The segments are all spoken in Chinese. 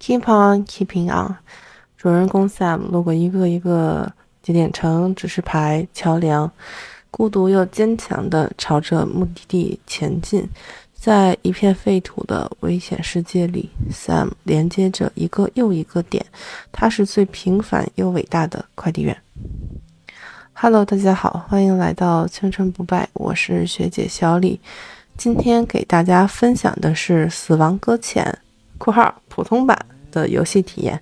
Keep on keeping on。主人公 Sam 路过一个一个节点城、指示牌、桥梁，孤独又坚强地朝着目的地前进。在一片废土的危险世界里，Sam 连接着一个又一个点。他是最平凡又伟大的快递员。Hello，大家好，欢迎来到青春不败，我是学姐小李。今天给大家分享的是《死亡搁浅》（括号普通版）的游戏体验。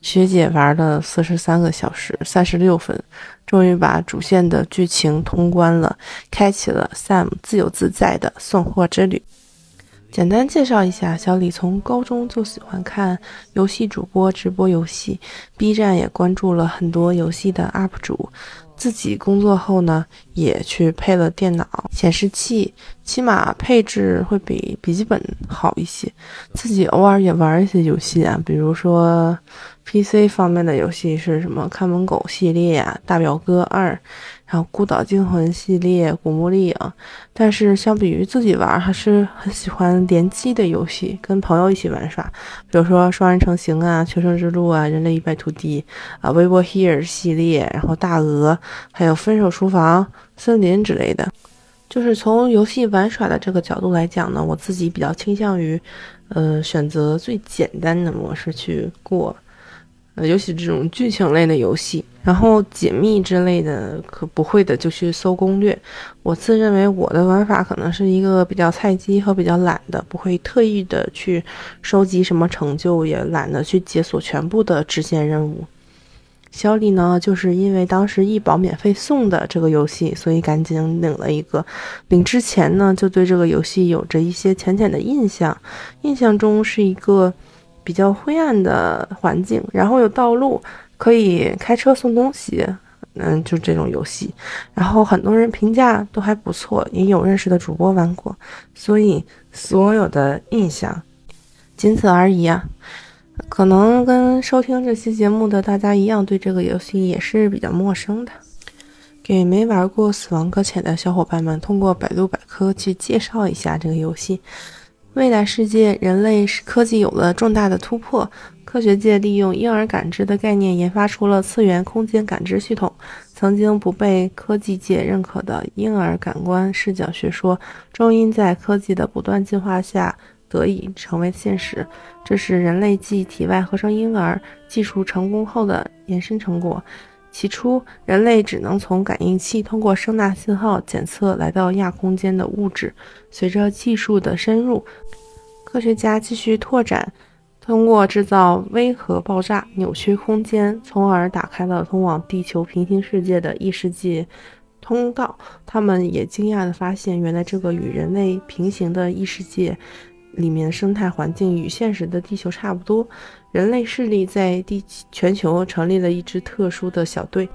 学姐玩了四十三个小时，三十六分，终于把主线的剧情通关了，开启了 Sam 自由自在的送货之旅。简单介绍一下，小李从高中就喜欢看游戏主播直播游戏，B 站也关注了很多游戏的 UP 主。自己工作后呢，也去配了电脑显示器，起码配置会比笔记本好一些。自己偶尔也玩一些游戏啊，比如说 PC 方面的游戏是什么《看门狗》系列呀，《大表哥二》。然后《孤岛惊魂》系列、《古墓丽影》，但是相比于自己玩，还是很喜欢联机的游戏，跟朋友一起玩耍。比如说《双人成行》啊，《求生之路》啊，《人类一败涂地》啊，《微波 Here》系列，然后《大鹅》，还有《分手厨房》、《森林》之类的。就是从游戏玩耍的这个角度来讲呢，我自己比较倾向于，呃，选择最简单的模式去过。呃，尤其这种剧情类的游戏，然后解密之类的，可不会的就去搜攻略。我自认为我的玩法可能是一个比较菜鸡和比较懒的，不会特意的去收集什么成就，也懒得去解锁全部的支线任务。小李呢，就是因为当时易宝免费送的这个游戏，所以赶紧领了一个。领之前呢，就对这个游戏有着一些浅浅的印象，印象中是一个。比较灰暗的环境，然后有道路可以开车送东西，嗯，就这种游戏。然后很多人评价都还不错，也有认识的主播玩过，所以所有的印象仅此而已啊。可能跟收听这期节目的大家一样，对这个游戏也是比较陌生的。给没玩过《死亡搁浅》的小伙伴们，通过百度百科去介绍一下这个游戏。未来世界，人类科技有了重大的突破。科学界利用婴儿感知的概念，研发出了次元空间感知系统。曾经不被科技界认可的婴儿感官视角学说，终因在科技的不断进化下得以成为现实。这是人类继体外合成婴儿技术成功后的延伸成果。起初，人类只能从感应器通过声纳信号检测来到亚空间的物质。随着技术的深入，科学家继续拓展，通过制造微核爆炸扭曲空间，从而打开了通往地球平行世界的异世界通道。他们也惊讶地发现，原来这个与人类平行的异世界里面生态环境与现实的地球差不多。人类势力在地全球成立了一支特殊的小队，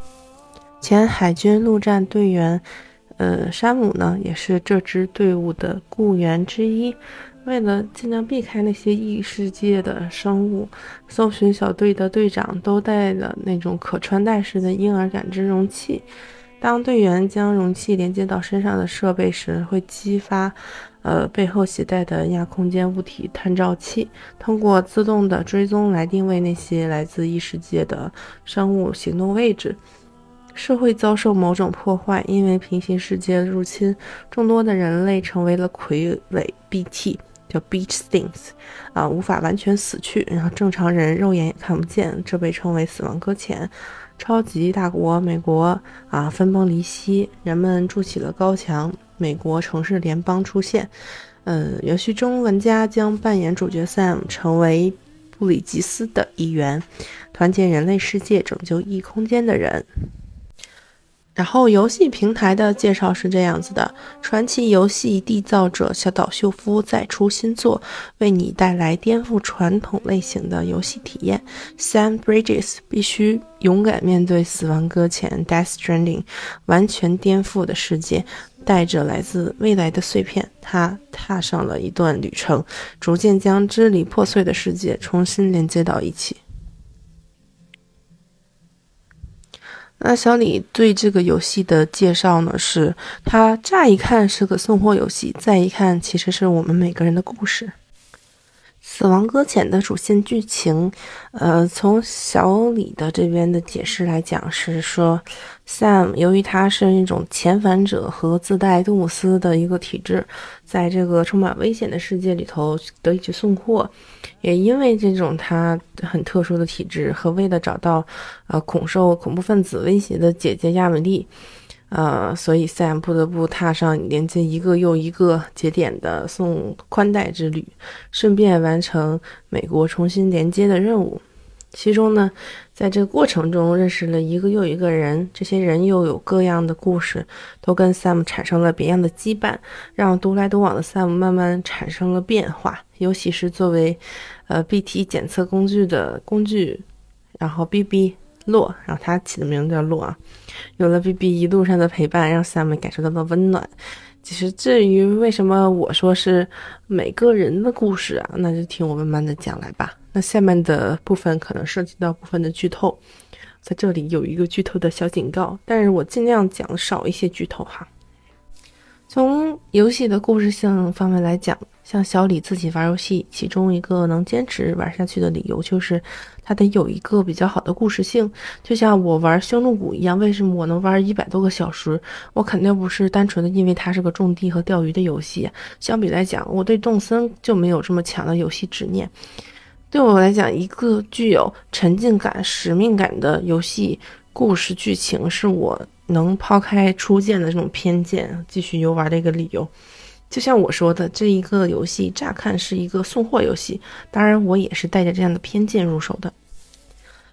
前海军陆战队员，呃，山姆呢也是这支队伍的雇员之一。为了尽量避开那些异世界的生物，搜寻小队的队长都带了那种可穿戴式的婴儿感知容器。当队员将容器连接到身上的设备时，会激发。呃，背后携带的亚空间物体探照器，通过自动的追踪来定位那些来自异世界的生物行动位置。社会遭受某种破坏，因为平行世界入侵，众多的人类成为了傀儡 BT，叫 Beach Things，啊，无法完全死去，然后正常人肉眼也看不见，这被称为死亡搁浅。超级大国美国啊，分崩离析，人们筑起了高墙。美国城市联邦出现，嗯，游戏中玩家将扮演主角 Sam，成为布里吉斯的一员，团结人类世界，拯救异空间的人。然后游戏平台的介绍是这样子的：传奇游戏缔造者小岛秀夫再出新作，为你带来颠覆传统类型的游戏体验。Sam Bridges 必须勇敢面对死亡搁浅 （Death Stranding），完全颠覆的世界。带着来自未来的碎片，他踏上了一段旅程，逐渐将支离破碎的世界重新连接到一起。那小李对这个游戏的介绍呢？是它乍一看是个送货游戏，再一看其实是我们每个人的故事。死亡搁浅》的主线剧情，呃，从小李的这边的解释来讲，是说，Sam 由于他是一种遣返者和自带杜姆斯的一个体质，在这个充满危险的世界里头得以去送货，也因为这种他很特殊的体质和为了找到，呃，恐受恐怖分子威胁的姐姐亚美丽。呃，所以 Sam 不得不踏上连接一个又一个节点的送宽带之旅，顺便完成美国重新连接的任务。其中呢，在这个过程中认识了一个又一个人，这些人又有各样的故事，都跟 Sam 产生了别样的羁绊，让独来独往的 Sam 慢慢产生了变化。尤其是作为呃 BT 检测工具的工具，然后 BB。洛，然后他起的名字叫洛啊。有了 B B 一路上的陪伴，让 Sam 感受到了温暖。其实至于为什么我说是每个人的故事啊，那就听我慢慢的讲来吧。那下面的部分可能涉及到部分的剧透，在这里有一个剧透的小警告，但是我尽量讲少一些剧透哈。从游戏的故事性方面来讲，像小李自己玩游戏，其中一个能坚持玩下去的理由就是。它得有一个比较好的故事性，就像我玩《星露谷》一样。为什么我能玩一百多个小时？我肯定不是单纯的因为它是个种地和钓鱼的游戏。相比来讲，我对动森就没有这么强的游戏执念。对我来讲，一个具有沉浸感、使命感的游戏故事剧情，是我能抛开初见的这种偏见，继续游玩的一个理由。就像我说的，这一个游戏乍看是一个送货游戏，当然我也是带着这样的偏见入手的。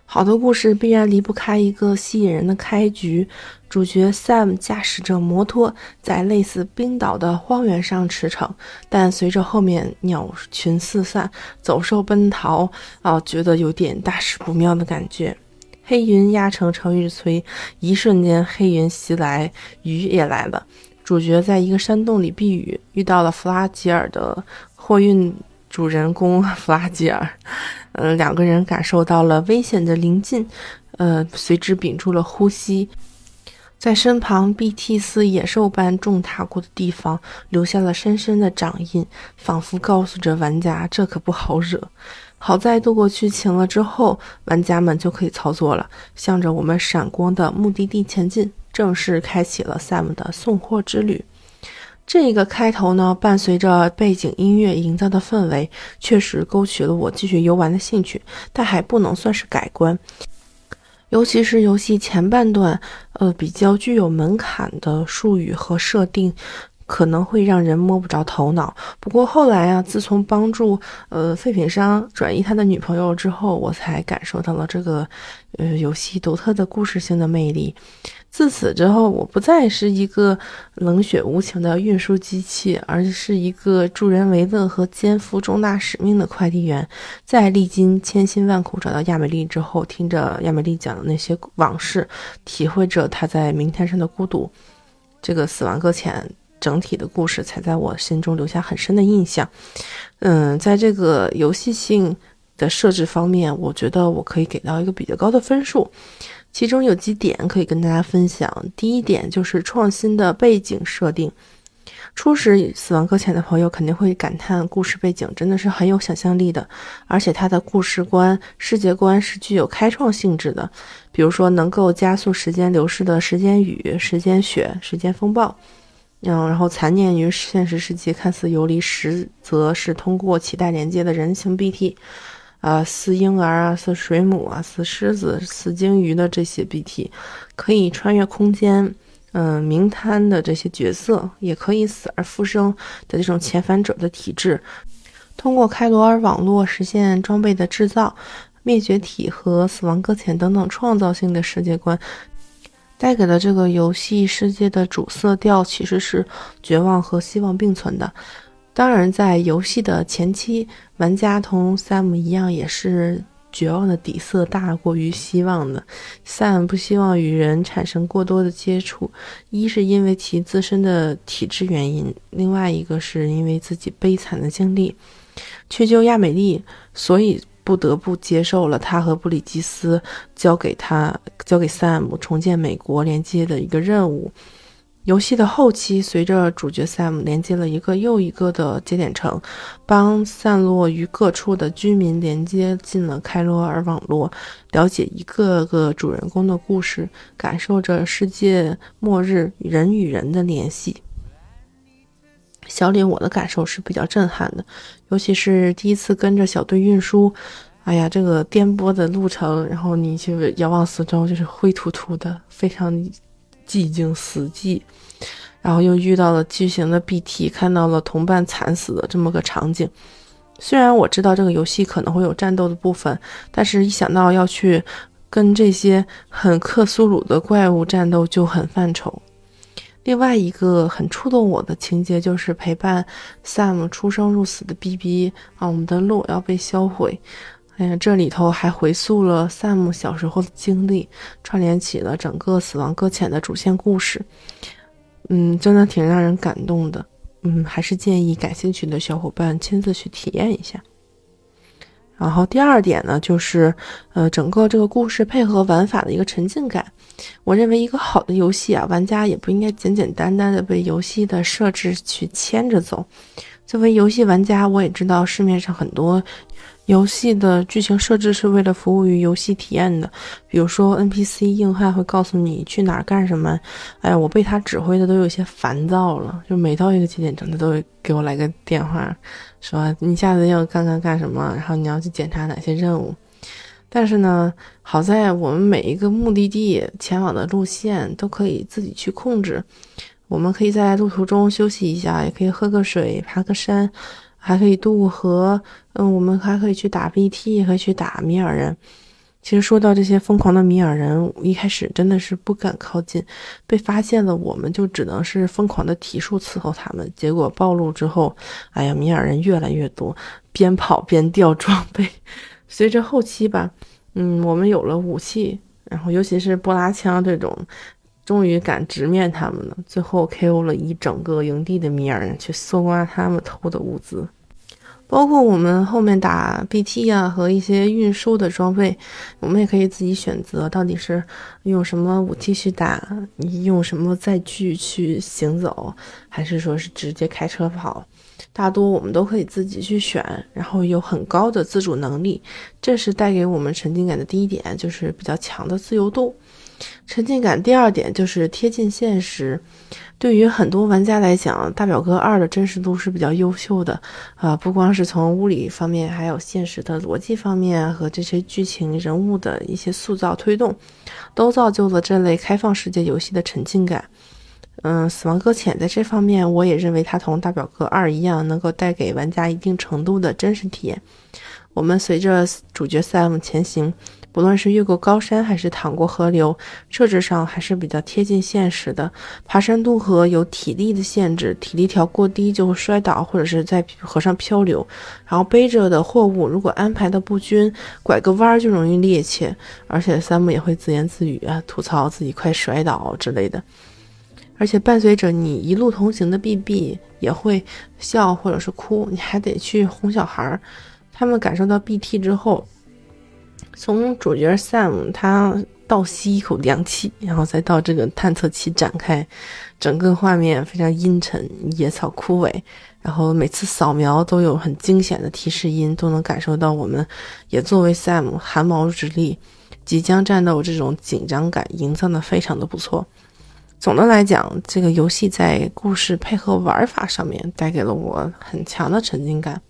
好的故事必然离不开一个吸引人的开局，主角 Sam 驾驶着摩托在类似冰岛的荒原上驰骋，但随着后面鸟群四散、走兽奔逃，啊，觉得有点大事不妙的感觉。黑云压城城欲摧，一瞬间黑云袭来，雨也来了。主角在一个山洞里避雨，遇到了弗拉吉尔的货运主人公弗拉吉尔，嗯，两个人感受到了危险的临近，呃，随之屏住了呼吸，在身旁 BT 似野兽般重踏过的地方留下了深深的掌印，仿佛告诉着玩家这可不好惹。好在度过剧情了之后，玩家们就可以操作了，向着我们闪光的目的地前进。正式开启了 Sam 的送货之旅。这个开头呢，伴随着背景音乐营造的氛围，确实勾起了我继续游玩的兴趣，但还不能算是改观。尤其是游戏前半段，呃，比较具有门槛的术语和设定。可能会让人摸不着头脑。不过后来啊，自从帮助呃废品商转移他的女朋友之后，我才感受到了这个呃游戏独特的故事性的魅力。自此之后，我不再是一个冷血无情的运输机器，而是一个助人为乐和肩负重大使命的快递员。在历经千辛万苦找到亚美丽之后，听着亚美丽讲的那些往事，体会着她在明天上的孤独，这个死亡搁浅。整体的故事才在我心中留下很深的印象。嗯，在这个游戏性的设置方面，我觉得我可以给到一个比较高的分数。其中有几点可以跟大家分享。第一点就是创新的背景设定。初始《死亡搁浅》的朋友肯定会感叹，故事背景真的是很有想象力的，而且它的故事观、世界观是具有开创性质的。比如说，能够加速时间流逝的时间雨、时间雪、时间风暴。嗯，然后残念于现实世界看似游离，实则是通过脐带连接的人形 BT，啊，似婴儿啊，似水母啊，似狮子、似鲸鱼的这些 BT，可以穿越空间，嗯，明滩的这些角色，也可以死而复生的这种遣返者的体质，通过开罗尔网络实现装备的制造、灭绝体和死亡搁浅等等创造性的世界观。带给了这个游戏世界的主色调其实是绝望和希望并存的。当然，在游戏的前期，玩家同 Sam 一样，也是绝望的底色大过于希望的。Sam 不希望与人产生过多的接触，一是因为其自身的体质原因，另外一个是因为自己悲惨的经历，去救亚美丽，所以。不得不接受了他和布里吉斯交给他、交给 Sam 重建美国连接的一个任务。游戏的后期，随着主角 Sam 连接了一个又一个的节点城，帮散落于各处的居民连接进了开罗尔网络，了解一个个主人公的故事，感受着世界末日人与人的联系。小李，我的感受是比较震撼的，尤其是第一次跟着小队运输，哎呀，这个颠簸的路程，然后你去遥望四周，就是灰秃秃的，非常。寂静死寂，然后又遇到了巨型的 BT，看到了同伴惨死的这么个场景。虽然我知道这个游戏可能会有战斗的部分，但是一想到要去跟这些很克苏鲁的怪物战斗，就很犯愁。另外一个很触动我的情节，就是陪伴 Sam 出生入死的 BB 啊，我们的路要被销毁。哎呀，这里头还回溯了 Sam 小时候的经历，串联起了整个《死亡搁浅》的主线故事。嗯，真的挺让人感动的。嗯，还是建议感兴趣的小伙伴亲自去体验一下。然后第二点呢，就是呃，整个这个故事配合玩法的一个沉浸感。我认为一个好的游戏啊，玩家也不应该简简单单的被游戏的设置去牵着走。作为游戏玩家，我也知道市面上很多。游戏的剧情设置是为了服务于游戏体验的，比如说 NPC 硬汉会告诉你去哪儿干什么，哎呀，我被他指挥的都有些烦躁了。就每到一个节点城，他都会给我来个电话，说你下次要干干干什么，然后你要去检查哪些任务。但是呢，好在我们每一个目的地前往的路线都可以自己去控制，我们可以在路途中休息一下，也可以喝个水、爬个山。还可以渡河，嗯，我们还可以去打 BT，也可以去打米尔人。其实说到这些疯狂的米尔人，一开始真的是不敢靠近，被发现了，我们就只能是疯狂的提速伺候他们。结果暴露之后，哎呀，米尔人越来越多，边跑边掉装备。随着后期吧，嗯，我们有了武器，然后尤其是波拉枪这种。终于敢直面他们了，最后 KO 了一整个营地的米尔人，去搜刮他们偷的物资，包括我们后面打 BT 啊和一些运输的装备，我们也可以自己选择，到底是用什么武器去打，用什么载具去行走，还是说是直接开车跑，大多我们都可以自己去选，然后有很高的自主能力，这是带给我们沉浸感的第一点，就是比较强的自由度。沉浸感第二点就是贴近现实，对于很多玩家来讲，《大表哥二》的真实度是比较优秀的啊，不光是从物理方面，还有现实的逻辑方面和这些剧情人物的一些塑造推动，都造就了这类开放世界游戏的沉浸感。嗯，《死亡搁浅》在这方面，我也认为它同《大表哥二》一样，能够带给玩家一定程度的真实体验。我们随着主角 Sam 前行。不论是越过高山还是淌过河流，设置上还是比较贴近现实的。爬山渡河有体力的限制，体力条过低就会摔倒，或者是在河上漂流。然后背着的货物如果安排的不均，拐个弯就容易趔趄。而且三木也会自言自语啊，吐槽自己快摔倒之类的。而且伴随着你一路同行的 BB 也会笑或者是哭，你还得去哄小孩儿。他们感受到 BT 之后。从主角 Sam 他倒吸一口凉气，然后再到这个探测器展开，整个画面非常阴沉，野草枯萎，然后每次扫描都有很惊险的提示音，都能感受到我们也作为 Sam 汗毛直立，即将战斗这种紧张感营造的非常的不错。总的来讲，这个游戏在故事配合玩法上面带给了我很强的沉浸感。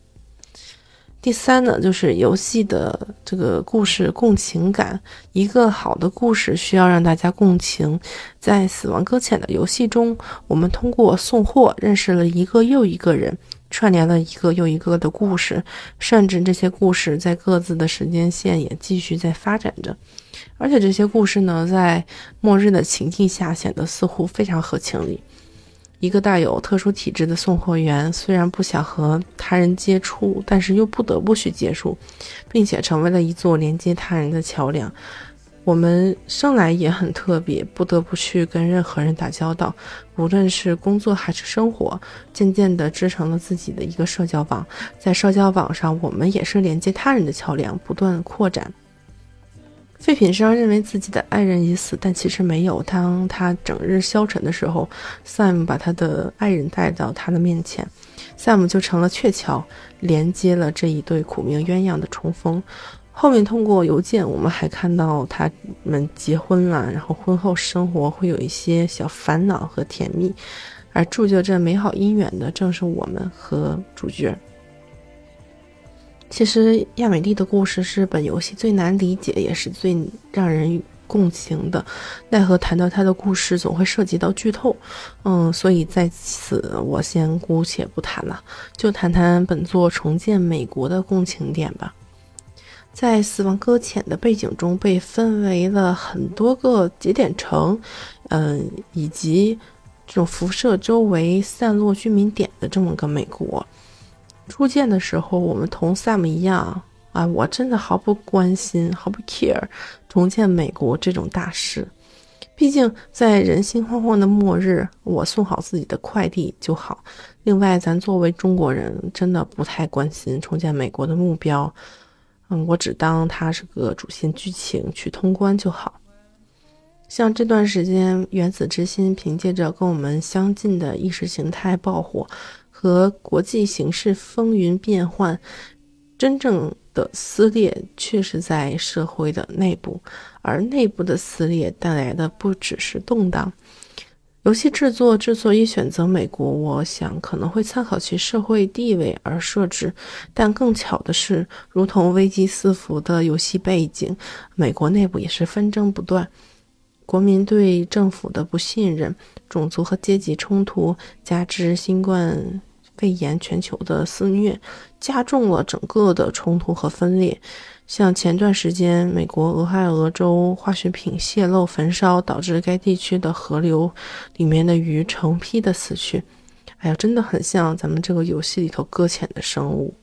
第三呢，就是游戏的这个故事共情感。一个好的故事需要让大家共情。在《死亡搁浅》的游戏中，我们通过送货认识了一个又一个人，串联了一个又一个的故事，甚至这些故事在各自的时间线也继续在发展着。而且这些故事呢，在末日的情境下显得似乎非常合情理。一个带有特殊体质的送货员，虽然不想和他人接触，但是又不得不去接触，并且成为了一座连接他人的桥梁。我们生来也很特别，不得不去跟任何人打交道，无论是工作还是生活，渐渐地织成了自己的一个社交网。在社交网上，我们也是连接他人的桥梁，不断扩展。废品商认为自己的爱人已死，但其实没有。当他整日消沉的时候，Sam 把他的爱人带到他的面前，Sam 就成了鹊桥，连接了这一对苦命鸳鸯的重逢。后面通过邮件，我们还看到他们结婚了，然后婚后生活会有一些小烦恼和甜蜜，而铸就这美好姻缘的正是我们和主角。其实亚美丽的故事是本游戏最难理解，也是最让人共情的。奈何谈到他的故事，总会涉及到剧透，嗯，所以在此我先姑且不谈了，就谈谈本作重建美国的共情点吧。在《死亡搁浅》的背景中，被分为了很多个节点城，嗯，以及这种辐射周围散落居民点的这么个美国。初见的时候，我们同 Sam 一样啊，我真的毫不关心，毫不 care 重建美国这种大事。毕竟在人心惶惶的末日，我送好自己的快递就好。另外，咱作为中国人，真的不太关心重建美国的目标。嗯，我只当它是个主线剧情，去通关就好。像这段时间，原子之心凭借着跟我们相近的意识形态爆火和国际形势风云变幻，真正的撕裂却是在社会的内部，而内部的撕裂带来的不只是动荡。游戏制作之所以选择美国，我想可能会参考其社会地位而设置。但更巧的是，如同危机四伏的游戏背景，美国内部也是纷争不断，国民对政府的不信任、种族和阶级冲突，加之新冠肺炎全球的肆虐，加重了整个的冲突和分裂。像前段时间，美国俄亥俄州化学品泄漏焚烧，导致该地区的河流里面的鱼成批的死去。哎呀，真的很像咱们这个游戏里头搁浅的生物。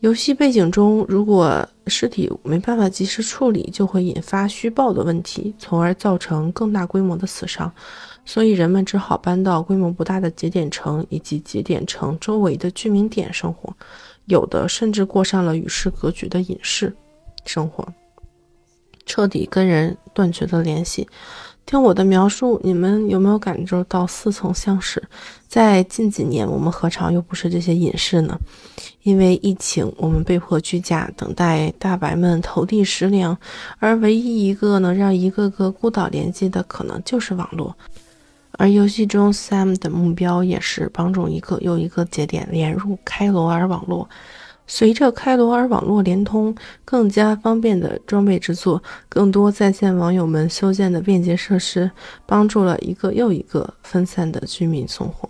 游戏背景中，如果尸体没办法及时处理，就会引发虚报的问题，从而造成更大规模的死伤。所以人们只好搬到规模不大的节点城以及节点城周围的居民点生活。有的甚至过上了与世隔绝的隐士生活，彻底跟人断绝了联系。听我的描述，你们有没有感受到似曾相识？在近几年，我们何尝又不是这些隐士呢？因为疫情，我们被迫居家，等待大白们投递食粮，而唯一一个能让一个个孤岛联系的，可能就是网络。而游戏中，Sam 的目标也是帮助一个又一个节点连入开罗尔网络。随着开罗尔网络连通，更加方便的装备制作，更多在线网友们修建的便捷设施，帮助了一个又一个分散的居民送货。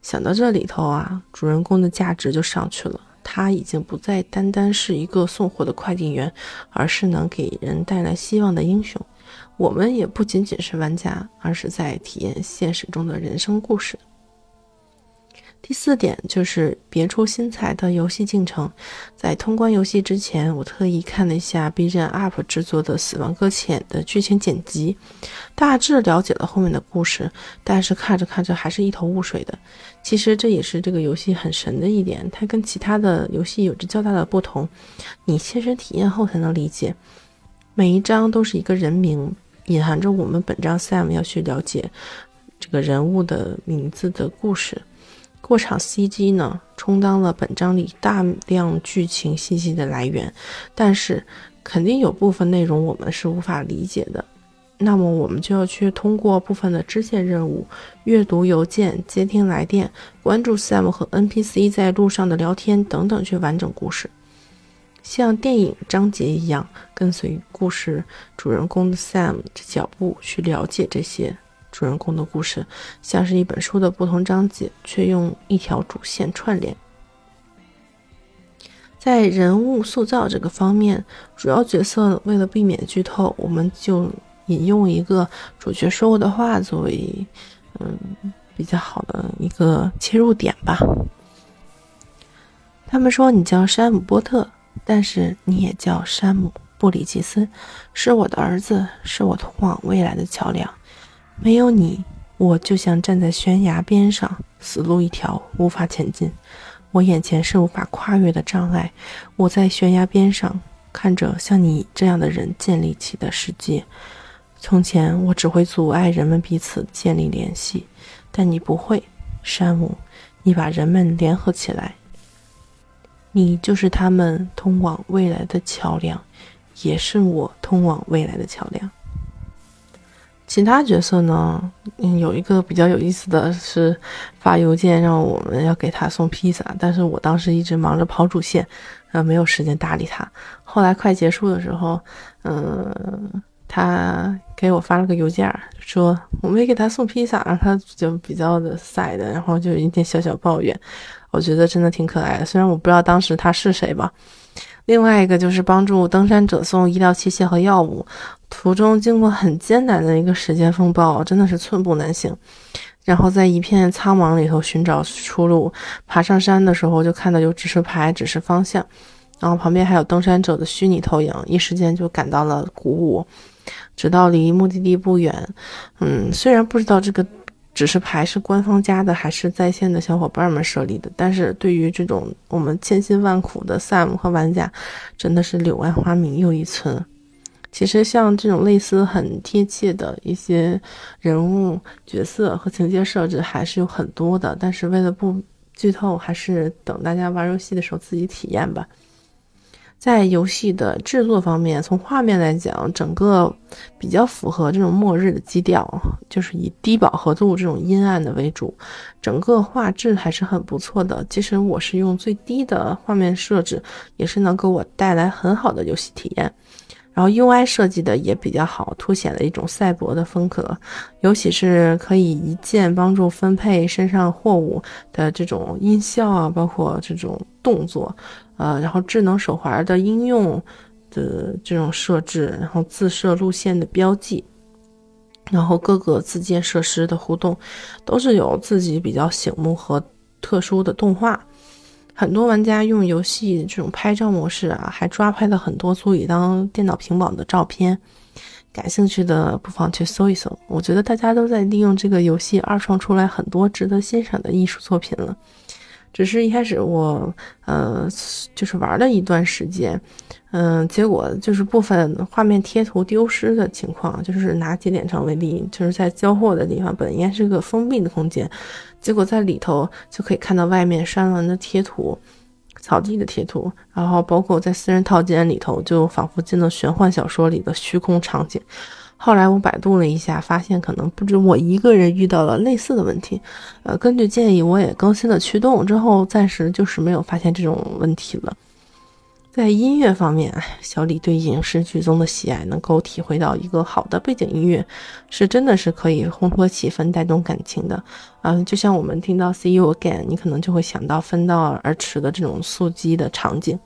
想到这里头啊，主人公的价值就上去了。他已经不再单单是一个送货的快递员，而是能给人带来希望的英雄。我们也不仅仅是玩家，而是在体验现实中的人生故事。第四点就是别出心裁的游戏进程。在通关游戏之前，我特意看了一下 B 站 UP 制作的《死亡搁浅》的剧情剪辑，大致了解了后面的故事，但是看着看着还是一头雾水的。其实这也是这个游戏很神的一点，它跟其他的游戏有着较大的不同，你切身体验后才能理解。每一章都是一个人名。隐含着我们本章 Sam 要去了解这个人物的名字的故事。过场 CG 呢，充当了本章里大量剧情信息的来源，但是肯定有部分内容我们是无法理解的。那么我们就要去通过部分的支线任务、阅读邮件、接听来电、关注 Sam 和 NPC 在路上的聊天等等，去完整故事。像电影章节一样，跟随故事主人公的 Sam 的脚步去了解这些主人公的故事，像是一本书的不同章节，却用一条主线串联。在人物塑造这个方面，主要角色为了避免剧透，我们就引用一个主角说过的话作为嗯比较好的一个切入点吧。他们说：“你叫山姆波特。”但是你也叫山姆·布里吉斯，是我的儿子，是我通往未来的桥梁。没有你，我就像站在悬崖边上，死路一条，无法前进。我眼前是无法跨越的障碍。我在悬崖边上，看着像你这样的人建立起的世界。从前我只会阻碍人们彼此建立联系，但你不会，山姆，你把人们联合起来。你就是他们通往未来的桥梁，也是我通往未来的桥梁。其他角色呢？嗯，有一个比较有意思的是发邮件让我们要给他送披萨，但是我当时一直忙着跑主线，呃，没有时间搭理他。后来快结束的时候，嗯，他给我发了个邮件，说我没给他送披萨，然后他就比较的 sad，然后就有一点小小抱怨。我觉得真的挺可爱的，虽然我不知道当时他是谁吧。另外一个就是帮助登山者送医疗器械和药物，途中经过很艰难的一个时间风暴，真的是寸步难行。然后在一片苍茫里头寻找出路，爬上山的时候就看到有指示牌指示方向，然后旁边还有登山者的虚拟投影，一时间就感到了鼓舞。直到离目的地不远，嗯，虽然不知道这个。指示牌是官方加的还是在线的小伙伴们设立的？但是对于这种我们千辛万苦的 Sam 和玩家，真的是柳暗花明又一村。其实像这种类似很贴切的一些人物角色和情节设置还是有很多的，但是为了不剧透，还是等大家玩游戏的时候自己体验吧。在游戏的制作方面，从画面来讲，整个比较符合这种末日的基调，就是以低饱和度这种阴暗的为主，整个画质还是很不错的。其实我是用最低的画面设置，也是能给我带来很好的游戏体验。然后 UI 设计的也比较好，凸显了一种赛博的风格，尤其是可以一键帮助分配身上货物的这种音效啊，包括这种动作。呃，然后智能手环的应用的这种设置，然后自设路线的标记，然后各个自建设施的互动，都是有自己比较醒目和特殊的动画。很多玩家用游戏这种拍照模式啊，还抓拍了很多足以当电脑屏保的照片。感兴趣的不妨去搜一搜。我觉得大家都在利用这个游戏二创出来很多值得欣赏的艺术作品了。只是一开始我，呃，就是玩了一段时间，嗯，结果就是部分画面贴图丢失的情况。就是拿节点城为例，就是在交货的地方本应该是个封闭的空间，结果在里头就可以看到外面山峦的贴图、草地的贴图，然后包括在私人套间里头，就仿佛进了玄幻小说里的虚空场景。后来我百度了一下，发现可能不止我一个人遇到了类似的问题。呃，根据建议，我也更新了驱动，之后暂时就是没有发现这种问题了。在音乐方面，小李对影视剧中的喜爱，能够体会到一个好的背景音乐是真的是可以烘托气氛、带动感情的。嗯，就像我们听到《See You Again》，你可能就会想到分道而驰的这种速激的场景。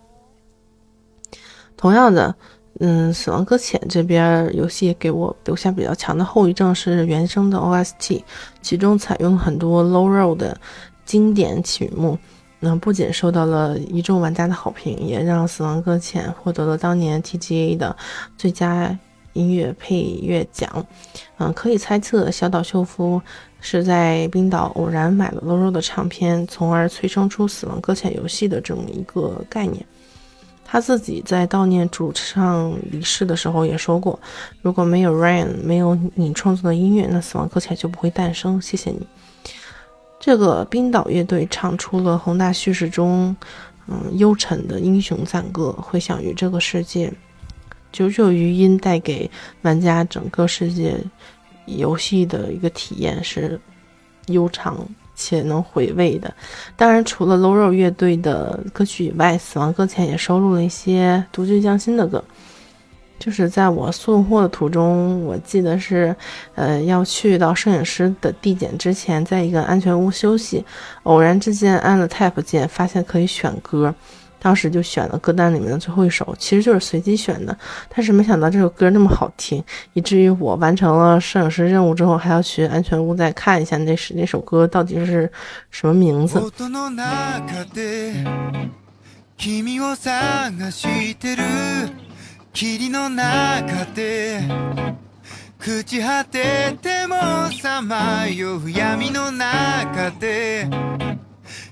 同样的。嗯，死亡搁浅这边游戏给我留下比较强的后遗症是原声的 OST，其中采用很多 Low Road 的经典曲目，那不仅受到了一众玩家的好评，也让死亡搁浅获得了当年 TGA 的最佳音乐配乐奖。嗯，可以猜测小岛秀夫是在冰岛偶然买了 Low Road 的唱片，从而催生出死亡搁浅游戏的这么一个概念。他自己在悼念主唱离世的时候也说过：“如果没有 Ryan，没有你创作的音乐，那死亡搁浅就不会诞生。”谢谢你。这个冰岛乐队唱出了宏大叙事中，嗯，幽沉的英雄赞歌，回响于这个世界。九九余音带给玩家整个世界游戏的一个体验是悠长。且能回味的，当然除了 Low Ro 乐队的歌曲以外，死亡搁浅也收录了一些独具匠心的歌。就是在我送货的途中，我记得是，呃，要去到摄影师的地点之前，在一个安全屋休息，偶然之间按了 Tab 键，发现可以选歌。当时就选了歌单里面的最后一首，其实就是随机选的，但是没想到这首歌那么好听，以至于我完成了摄影师任务之后，还要去安全屋再看一下那是那首歌到底是什么名字。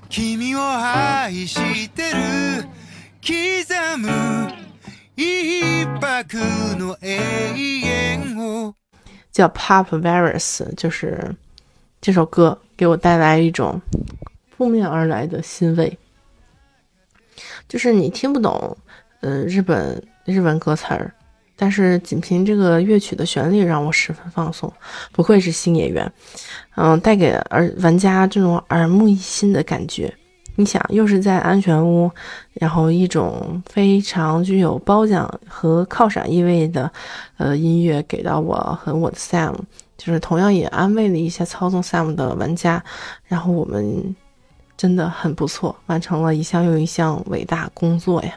君を愛してる刻む 叫 Pop Virus，就是这首歌给我带来一种扑面而来的欣慰。就是你听不懂，呃，日本日文歌词儿， 但是仅凭这个乐曲的旋律让我十分放松。不愧是新演员，嗯，带给耳玩家这种耳目一新的感觉。你想，又是在安全屋，然后一种非常具有褒奖和犒赏意味的，呃，音乐给到我和我的 Sam，就是同样也安慰了一下操纵 Sam 的玩家，然后我们。真的很不错，完成了一项又一项伟大工作呀！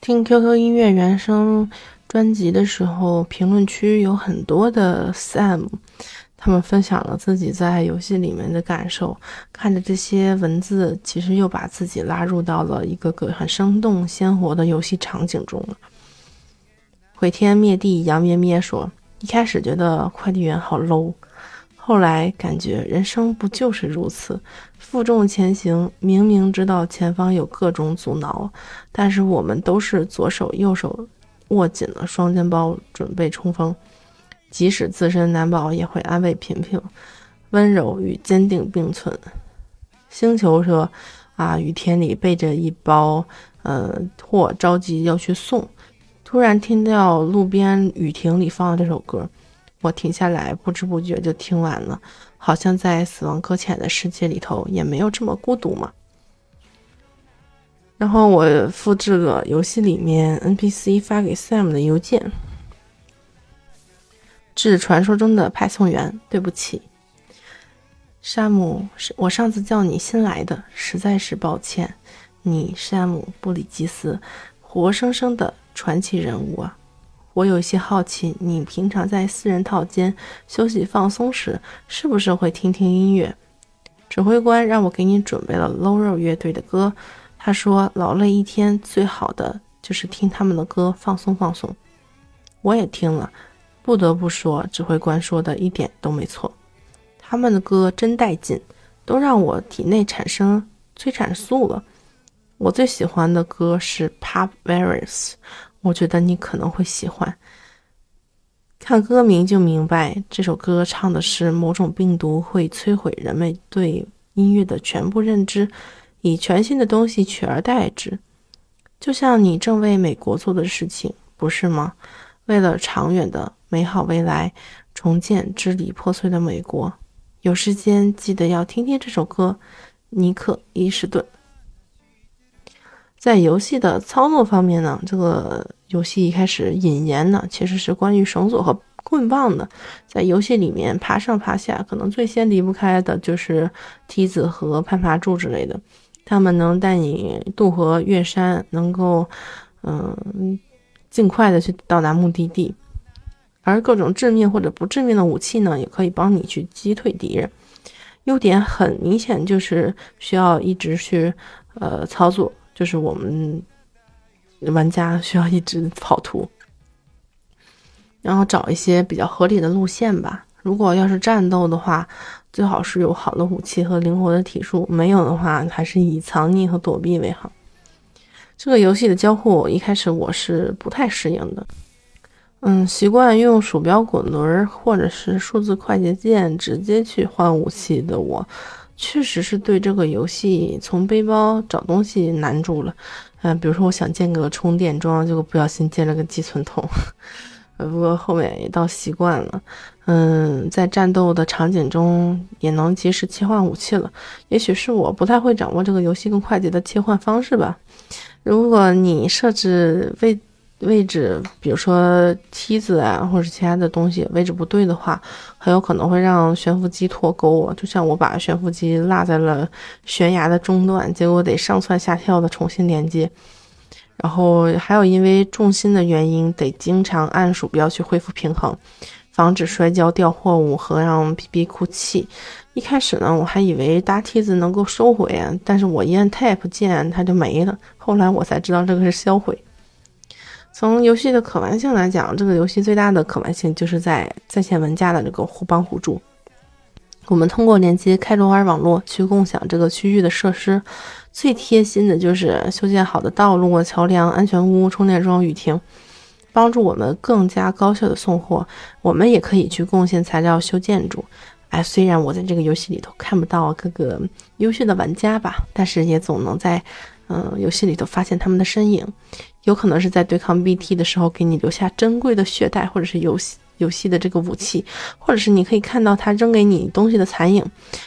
听 QQ 音乐原声专辑的时候，评论区有很多的 Sam，他们分享了自己在游戏里面的感受。看着这些文字，其实又把自己拉入到了一个个很生动鲜活的游戏场景中了。毁天灭地杨咩咩说：“一开始觉得快递员好 low。”后来感觉人生不就是如此，负重前行，明明知道前方有各种阻挠，但是我们都是左手右手握紧了双肩包，准备冲锋。即使自身难保，也会安慰平平，温柔与坚定并存。星球说：“啊，雨天里背着一包呃货，着急要去送，突然听到路边雨亭里放的这首歌。”我停下来，不知不觉就听完了，好像在死亡搁浅的世界里头也没有这么孤独嘛。然后我复制了游戏里面 NPC 发给 Sam 的邮件：“致传说中的派送员，对不起，山姆，我上次叫你新来的，实在是抱歉。你山姆布里吉斯，活生生的传奇人物啊。”我有些好奇，你平常在私人套间休息放松时，是不是会听听音乐？指挥官让我给你准备了 Low 肉乐队的歌，他说劳累一天最好的就是听他们的歌放松放松。我也听了，不得不说，指挥官说的一点都没错，他们的歌真带劲，都让我体内产生催产素了。我最喜欢的歌是 Pop Virus。我觉得你可能会喜欢，看歌名就明白，这首歌唱的是某种病毒会摧毁人们对音乐的全部认知，以全新的东西取而代之，就像你正为美国做的事情，不是吗？为了长远的美好未来，重建支离破碎的美国。有时间记得要听听这首歌，尼克·伊什顿。在游戏的操作方面呢，这个游戏一开始引言呢，其实是关于绳索和棍棒的。在游戏里面爬上爬下，可能最先离不开的就是梯子和攀爬柱之类的，他们能带你渡河越山，能够嗯尽快的去到达目的地。而各种致命或者不致命的武器呢，也可以帮你去击退敌人。优点很明显，就是需要一直去呃操作。就是我们玩家需要一直跑图，然后找一些比较合理的路线吧。如果要是战斗的话，最好是有好的武器和灵活的体术；没有的话，还是以藏匿和躲避为好。这个游戏的交互一开始我是不太适应的，嗯，习惯用鼠标滚轮或者是数字快捷键直接去换武器的我。确实是对这个游戏从背包找东西难住了，嗯，比如说我想建个充电桩，结果不小心建了个寄存桶，不过后面也倒习惯了，嗯，在战斗的场景中也能及时切换武器了。也许是我不太会掌握这个游戏更快捷的切换方式吧。如果你设置位。位置，比如说梯子啊，或者其他的东西位置不对的话，很有可能会让悬浮机脱钩。就像我把悬浮机落在了悬崖的中段，结果得上蹿下跳的重新连接。然后还有因为重心的原因，得经常按鼠标去恢复平衡，防止摔跤掉货物和让 BB 哭泣。一开始呢，我还以为搭梯子能够收回，但是我一按 Tab 键它就没了。后来我才知道这个是销毁。从游戏的可玩性来讲，这个游戏最大的可玩性就是在在线玩家的这个互帮互助。我们通过连接开罗尔网络去共享这个区域的设施，最贴心的就是修建好的道路、桥梁、安全屋、充电桩、雨亭。帮助我们更加高效的送货。我们也可以去贡献材料修建筑。哎，虽然我在这个游戏里头看不到各个优秀的玩家吧，但是也总能在嗯游戏里头发现他们的身影。有可能是在对抗 BT 的时候给你留下珍贵的血袋，或者是游戏。游戏的这个武器，或者是你可以看到他扔给你东西的残影，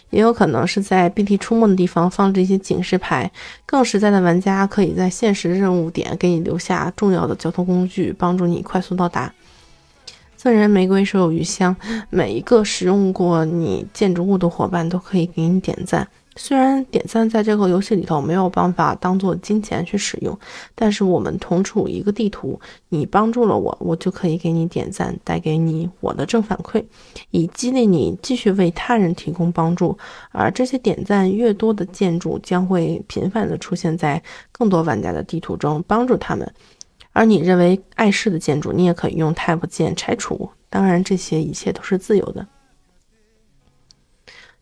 也有可能是在 BT 出没的地方放置一些警示牌。更实在的玩家可以在现实任务点给你留下重要的交通工具，帮助你快速到达。赠人玫瑰，手有余香。每一个使用过你建筑物的伙伴都可以给你点赞。虽然点赞在这个游戏里头没有办法当做金钱去使用，但是我们同处一个地图，你帮助了我，我就可以给你点赞，带给你我的正反馈，以激励你继续为他人提供帮助。而这些点赞越多的建筑将会频繁地出现在更多玩家的地图中，帮助他们。而你认为碍事的建筑，你也可以用 Tab 键拆除。当然，这些一切都是自由的。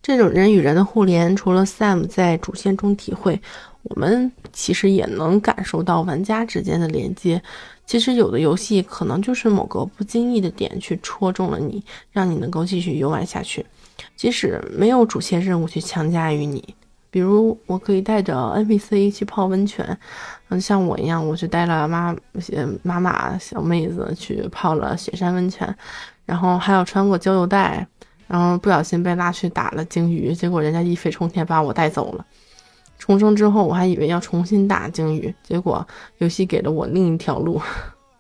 这种人与人的互联，除了 Sam 在主线中体会，我们其实也能感受到玩家之间的连接。其实有的游戏可能就是某个不经意的点去戳中了你，让你能够继续游玩下去，即使没有主线任务去强加于你。比如，我可以带着 NPC 去泡温泉，嗯，像我一样，我去带了妈妈妈小妹子去泡了雪山温泉，然后还有穿过交流带。然后不小心被拉去打了鲸鱼，结果人家一飞冲天把我带走了。重生之后，我还以为要重新打鲸鱼，结果游戏给了我另一条路。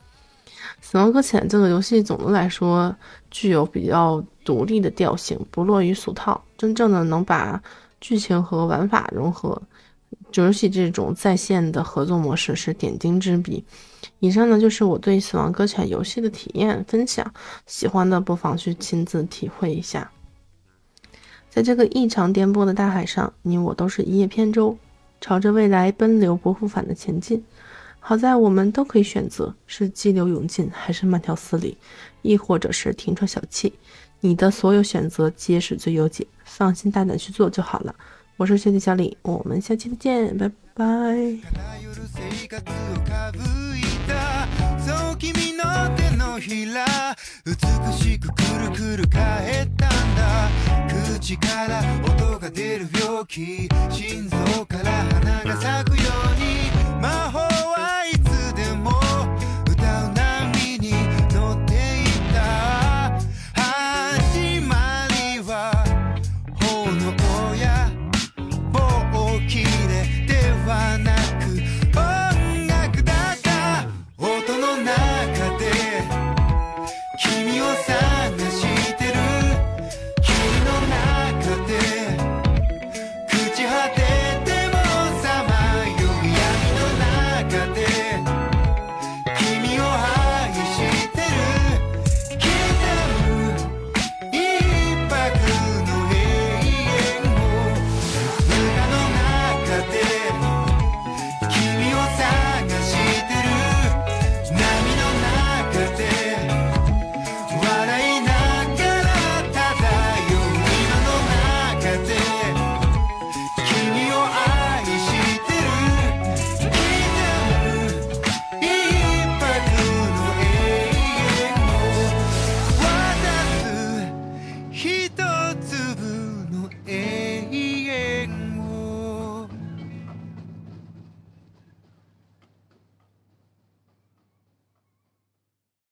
死亡搁浅这个游戏总的来说具有比较独立的调性，不落于俗套，真正的能把剧情和玩法融合。游戏这种在线的合作模式是点睛之笔。以上呢就是我对《死亡搁浅》游戏的体验分享，喜欢的不妨去亲自体会一下。在这个异常颠簸的大海上，你我都是一叶扁舟，朝着未来奔流不复返的前进。好在我们都可以选择是激流勇进，还是慢条斯理，亦或者是停车小憩。你的所有选择皆是最优解，放心大胆去做就好了。我是学弟小李，我们下期再见，拜拜。美しくくるくる返ったんだ口から音が出る病気心臓から花が咲くように魔法